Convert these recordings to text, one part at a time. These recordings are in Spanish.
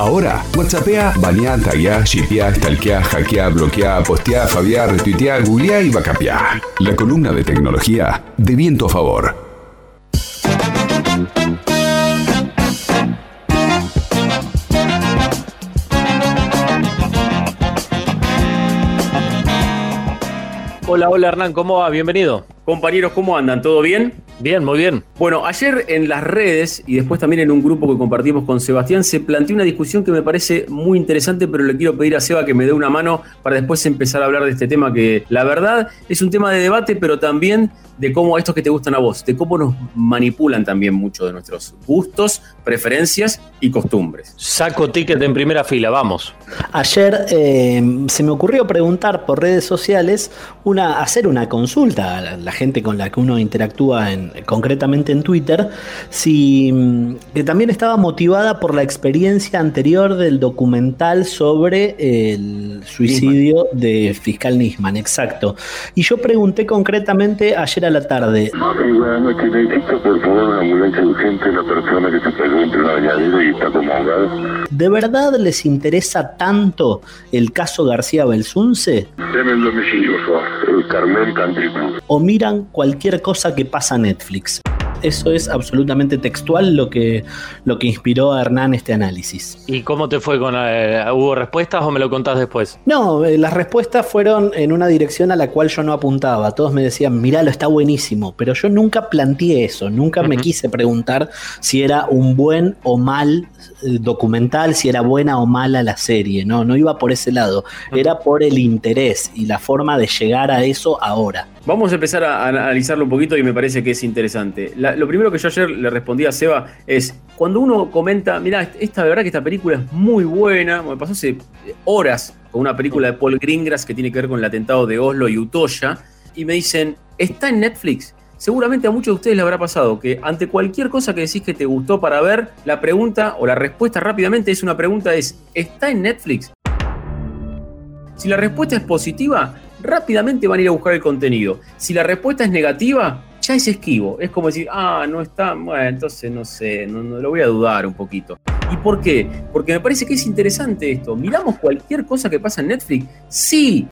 Ahora, WhatsAppea, banea, taguea, shipeá, stalkeá, hackea, bloquea, postea, fabiá, retuitea, googlea y bacapea. La columna de tecnología de viento a favor. Hola, hola Hernán, ¿cómo va? Bienvenido. Compañeros, ¿cómo andan? ¿Todo bien? Bien, muy bien. Bueno, ayer en las redes y después también en un grupo que compartimos con Sebastián se planteó una discusión que me parece muy interesante, pero le quiero pedir a Seba que me dé una mano para después empezar a hablar de este tema que la verdad es un tema de debate, pero también de cómo estos que te gustan a vos, de cómo nos manipulan también mucho de nuestros gustos, preferencias y costumbres. Saco ticket en primera fila, vamos. Ayer eh, se me ocurrió preguntar por redes sociales, una, hacer una consulta a la, gente con la que uno interactúa en, concretamente en Twitter, si mm, que también estaba motivada por la experiencia anterior del documental sobre el suicidio de fiscal Nisman, exacto. Y yo pregunté concretamente ayer a la tarde. ¿De verdad les interesa tanto el caso García Belsunce? ¿O miran cualquier cosa que pasa en Netflix? Eso es absolutamente textual lo que, lo que inspiró a Hernán este análisis. ¿Y cómo te fue con... Eh, ¿Hubo respuestas o me lo contás después? No, eh, las respuestas fueron en una dirección a la cual yo no apuntaba. Todos me decían, lo está buenísimo. Pero yo nunca planteé eso, nunca me quise preguntar si era un buen o mal eh, documental, si era buena o mala la serie. No, no iba por ese lado. Era por el interés y la forma de llegar a eso ahora. Vamos a empezar a analizarlo un poquito y me parece que es interesante. lo primero que yo ayer le respondí a Seba es, cuando uno comenta, mira, esta de verdad que esta película es muy buena, me pasó hace horas con una película de Paul Greengrass que tiene que ver con el atentado de Oslo y Utoya, y me dicen, ¿está en Netflix? Seguramente a muchos de ustedes les habrá pasado que ante cualquier cosa que decís que te gustó para ver, la pregunta o la respuesta rápidamente es una pregunta es, ¿está en Netflix? Si la respuesta es positiva, rápidamente van a ir a buscar el contenido. Si la respuesta es negativa, ya es esquivo. Es como decir, ah, no está, bueno, entonces no sé, no, lo voy a dudar un poquito. ¿Y por qué? Porque me parece que es interesante esto. ¿Miramos cualquier cosa que pasa en Netflix? Sí.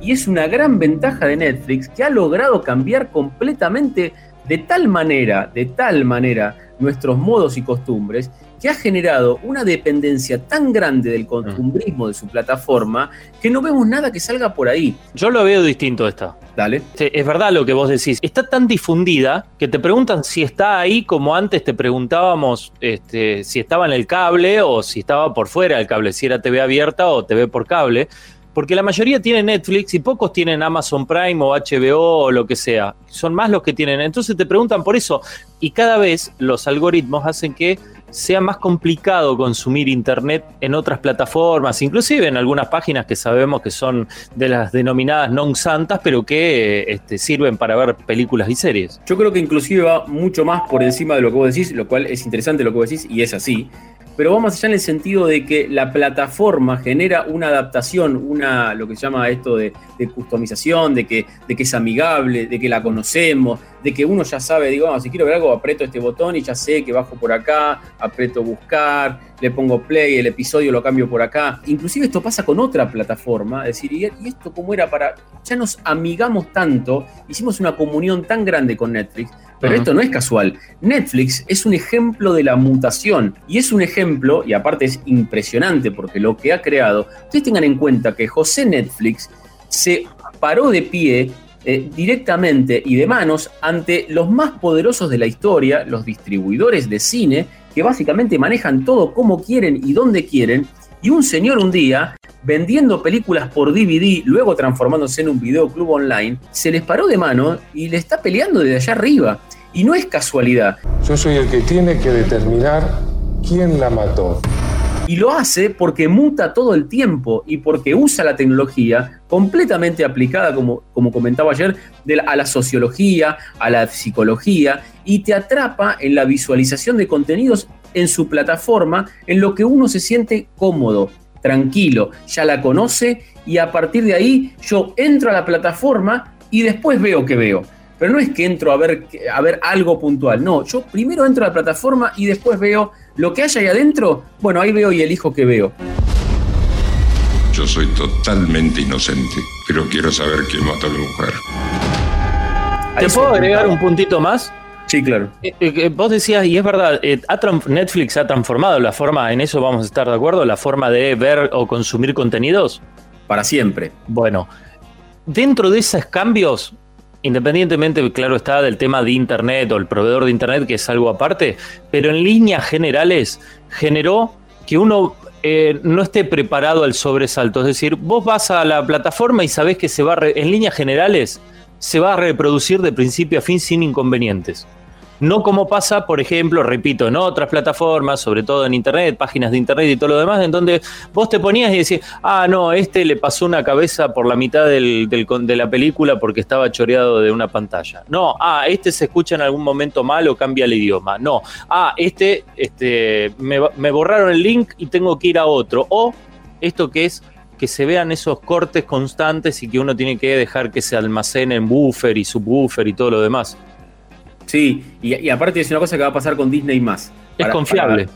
Y es una gran ventaja de Netflix que ha logrado cambiar completamente de tal manera, de tal manera, nuestros modos y costumbres, que ha generado una dependencia tan grande del costumbrismo de su plataforma que no vemos nada que salga por ahí. Yo lo veo distinto esta. Dale. es verdad lo que vos decís. Está tan difundida que te preguntan si está ahí como antes te preguntábamos este, si estaba en el cable o si estaba por fuera del cable, si era TV abierta o TV por cable porque la mayoría tienen Netflix y pocos tienen Amazon Prime o HBO o lo que sea. Son más los que tienen. Entonces te preguntan por eso. Y cada vez los algoritmos hacen que sea más complicado consumir Internet en otras plataformas, inclusive en algunas páginas que sabemos que son de las denominadas non santas, pero que este, sirven para ver películas y series. Yo creo que inclusive va mucho más por encima de lo que vos decís, lo cual es interesante lo que vos decís y es así pero vamos allá en el sentido de que la plataforma genera una adaptación, una, lo que se llama esto de, customización, de que, de que es amigable, de que la conocemos, de que uno ya sabe, digo, si quiero ver algo, aprieto este botón y ya sé que bajo por acá, aprieto buscar, le pongo play, el episodio lo cambio por acá. Inclusive esto pasa con otra plataforma, es decir, ¿y esto cómo era para...? Ya nos amigamos tanto, hicimos una comunión tan grande con Netflix, pero esto no es casual. Netflix es un ejemplo de la mutación y es un ejemplo, y aparte es impresionante porque lo que ha creado, ustedes tengan en cuenta que José Netflix se paró de pie eh, directamente y de manos ante los más poderosos de la historia, los distribuidores de cine, que básicamente manejan todo como quieren y donde quieren, y un señor un día, vendiendo películas por DVD, luego transformándose en un videoclub online, se les paró de mano y le está peleando desde allá arriba. Y no es casualidad. Yo soy el que tiene que determinar quién la mató. Y lo hace porque muta todo el tiempo y porque usa la tecnología completamente aplicada, como, como comentaba ayer, a la sociología, a la psicología, y te atrapa en la visualización de contenidos en su plataforma, en lo que uno se siente cómodo, tranquilo, ya la conoce y a partir de ahí yo entro a la plataforma y después veo que veo Pero no es que entro a ver, a ver algo puntual, no, yo primero entro a la plataforma y después veo lo que hay ahí adentro, bueno, ahí veo y elijo qué veo. Yo soy totalmente inocente, pero quiero saber quién mató a mi mujer. ¿Te puedo agregar un puntito más? Sí, claro. Eh, eh, vos decías, y es verdad, eh, Netflix ha transformado la forma, en eso vamos a estar de acuerdo, la forma de ver o consumir contenidos. Para siempre. Bueno, dentro de esos cambios, independientemente, claro está, del tema de Internet o el proveedor de Internet, que es algo aparte, pero en líneas generales generó que uno no esté preparado al sobresalto. Es decir, vos vas a la plataforma y sabés que se va, en líneas generales, se va a reproducir de principio a fin sin inconvenientes. No como pasa, por ejemplo, repito, en otras plataformas, sobre todo en Internet, páginas de Internet y todo lo demás, en donde vos te ponías y decías, ah, no, este le pasó una cabeza por la mitad del, de la película porque estaba choreado de una pantalla. No, ah, este se escucha en algún momento mal o cambia el idioma. No, ah, este, este me, me borraron el link y tengo que ir a otro. O esto que es que se vean esos cortes constantes y que uno tiene que dejar que se almacene en buffer y subwoofer y todo lo demás. Sí, y, aparte es una cosa que va a pasar con Disney más. Es confiable.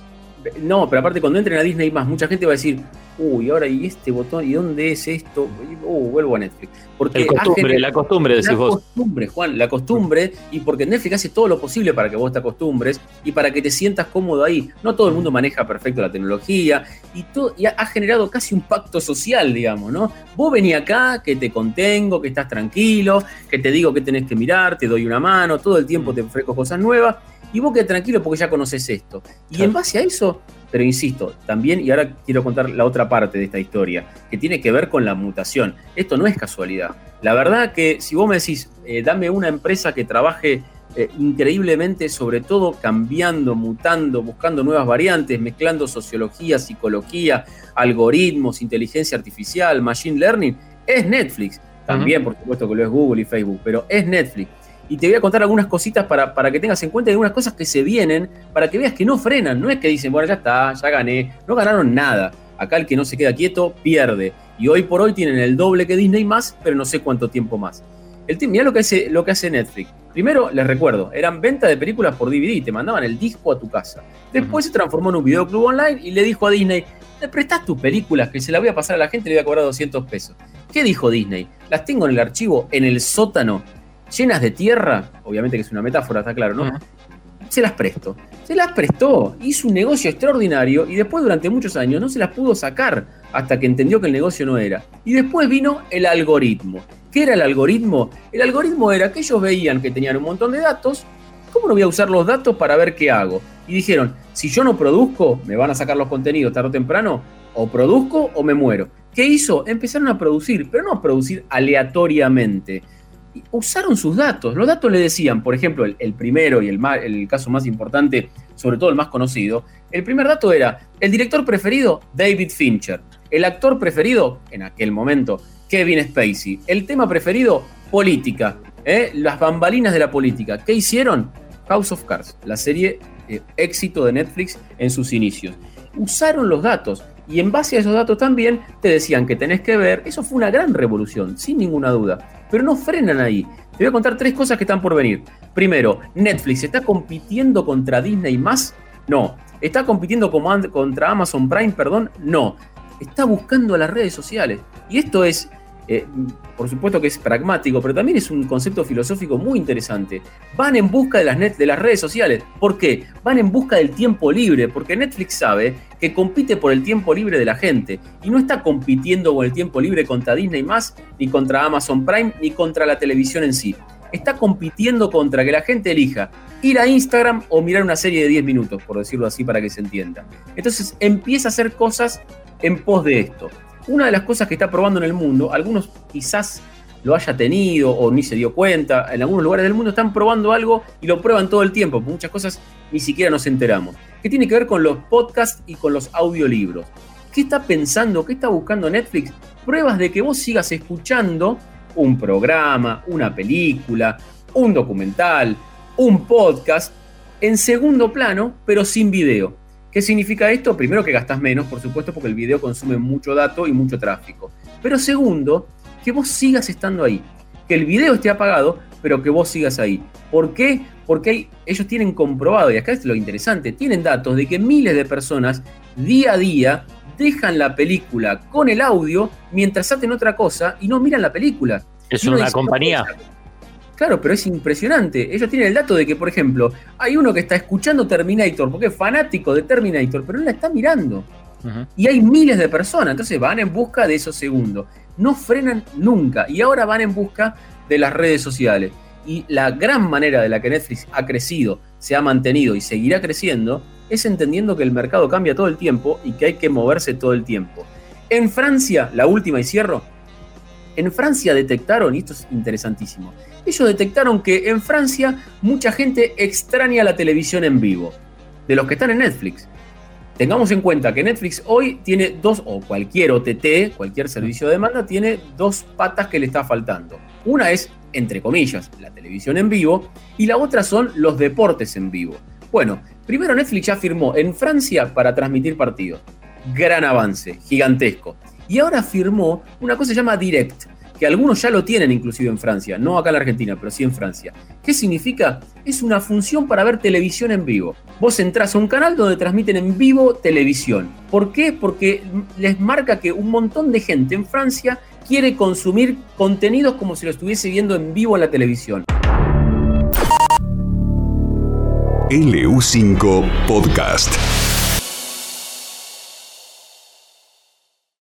No, pero aparte cuando entren a Disney más, mucha gente va a decir, uy, ahora y este botón, ¿y dónde es esto? Uh, vuelvo a Netflix. Porque costumbre, la costumbre, decís vos. La costumbre, Juan, la costumbre, y porque Netflix hace todo lo posible para que vos te acostumbres y para que te sientas cómodo ahí. No todo el mundo maneja perfecto la tecnología y, todo, y ha generado casi un pacto social, digamos, ¿no? Vos vení acá, que te contengo, que estás tranquilo, que te digo que tenés que mirar, te doy una mano, todo el tiempo te ofrezco cosas nuevas y vos quedás tranquilo porque ya conoces esto. Y en base a eso pero insisto, también, y ahora quiero contar la otra parte de esta historia, que tiene que ver con la mutación. Esto no es casualidad. La verdad que si vos me decís, eh, dame una empresa que trabaje eh, increíblemente, sobre todo cambiando, mutando, buscando nuevas variantes, mezclando sociología, psicología, algoritmos, inteligencia artificial, machine learning, es Netflix. También, por supuesto, que lo es Google y Facebook, pero es Netflix y te voy a contar algunas cositas para, para que tengas en cuenta algunas cosas que se vienen, para que veas que no frenan, no es que dicen, bueno, ya está, ya gané, no ganaron nada. Acá el que no se queda quieto pierde. Y hoy por hoy tienen el doble que Disney más, pero no sé cuánto tiempo más. El mirá lo que hace, lo que hace Netflix. Primero, les recuerdo, eran venta de películas por DVD, te mandaban el disco a tu casa. Después se transformó en un videoclub online y le dijo a Disney, ¿le prestás tus películas que se las voy a pasar a la gente y le voy a cobrar 200 pesos? ¿Qué dijo Disney? Las tengo en el archivo, en el sótano llenas de tierra, obviamente que es una metáfora, está claro, ¿no? Se las presto. Se las prestó, hizo un negocio extraordinario y después durante muchos años no se las pudo sacar hasta que entendió que el negocio no era. Y después vino el algoritmo. ¿Qué era el algoritmo? El algoritmo era que ellos veían que tenían un montón de datos, ¿cómo no voy a usar los datos para ver qué hago? Y dijeron, si yo no produzco, me van a sacar los contenidos tarde o temprano, o produzco o me muero. ¿Qué hizo? Empezaron a producir, pero no a producir aleatoriamente usaron sus datos. Los datos le decían, por ejemplo, el, primero y el, caso más importante, sobre todo el más conocido, el primer dato era el director preferido, David Fincher. El actor preferido, en aquel momento, Kevin Spacey. El tema preferido, política. ¿eh? Las bambalinas de la política. ¿Qué hicieron? House of Cards, la serie eh, éxito de Netflix en sus inicios. Usaron los datos y en base a esos datos también te decían que tenés que ver. Eso fue una gran revolución, sin ninguna duda pero no frenan ahí. Te voy a contar tres cosas que están por venir. Primero, Netflix está compitiendo contra Disney más. No. ¿Está compitiendo contra Amazon Prime? Perdón. No. Está buscando las redes sociales. Y esto es eh, por supuesto que es pragmático, pero también es un concepto filosófico muy interesante. Van en busca de las, de las redes sociales. ¿Por qué? Van en busca del tiempo libre, porque Netflix sabe que compite por el tiempo libre de la gente y no está compitiendo con el tiempo libre contra Disney ni contra Amazon Prime, ni contra la televisión en sí. Está compitiendo contra que la gente elija ir a Instagram o mirar una serie de 10 minutos, por decirlo así para que se entienda. Entonces empieza a hacer cosas en pos de esto una de las cosas que está probando en el mundo, algunos quizás lo haya tenido o ni se dio cuenta, en algunos lugares del mundo están probando algo y lo prueban todo el tiempo, muchas cosas ni siquiera nos enteramos, que tiene que ver con los podcasts y con los audiolibros. ¿Qué está pensando, qué está buscando Netflix? Pruebas de que vos sigas escuchando un programa, una película, un documental, un podcast en segundo plano, pero sin video. ¿Qué significa esto? Primero que gastas menos, por supuesto, porque el video consume mucho dato y mucho tráfico. Pero segundo, que vos sigas estando ahí. que el video esté apagado, pero que vos sigas ahí. ¿Por qué? Porque ellos tienen comprobado, y acá es lo interesante, tienen datos de que miles de personas día a día dejan la película con el audio mientras hacen otra cosa y no miran la película. Es una compañía. Claro, pero es impresionante. Ellos tienen el dato de que, por ejemplo, hay uno que está escuchando Terminator porque es fanático de Terminator, pero no la está mirando. Y hay miles de personas, entonces van en busca de esos segundos. No frenan nunca. Y ahora van en busca de las redes sociales. Y la gran manera de la que Netflix ha crecido, se ha mantenido y seguirá creciendo, es entendiendo que el mercado cambia todo el tiempo y que hay que moverse todo el tiempo. En Francia, la última y cierro, en Francia detectaron, y esto es interesantísimo, ellos detectaron que en Francia mucha gente extraña la televisión en vivo, de los que están en Netflix. Tengamos en cuenta que Netflix hoy tiene dos, o cualquier OTT, cualquier servicio de demanda, tiene dos patas que le está faltando. Una es, entre comillas, la televisión en vivo, y la otra son los deportes en vivo. Bueno, primero Netflix ya firmó en Francia para transmitir partidos. Gran avance, gigantesco. Y ahora firmó una cosa que se llama Direct, que algunos ya lo tienen inclusive en Francia, no acá en la Argentina, pero sí en Francia. ¿Qué significa? Es una función para ver televisión en vivo. Vos entrás a un canal donde transmiten en vivo televisión. ¿Por qué? Porque les marca que un montón de gente en Francia quiere consumir contenidos como si lo estuviese viendo en vivo en la televisión. LU5 Podcast.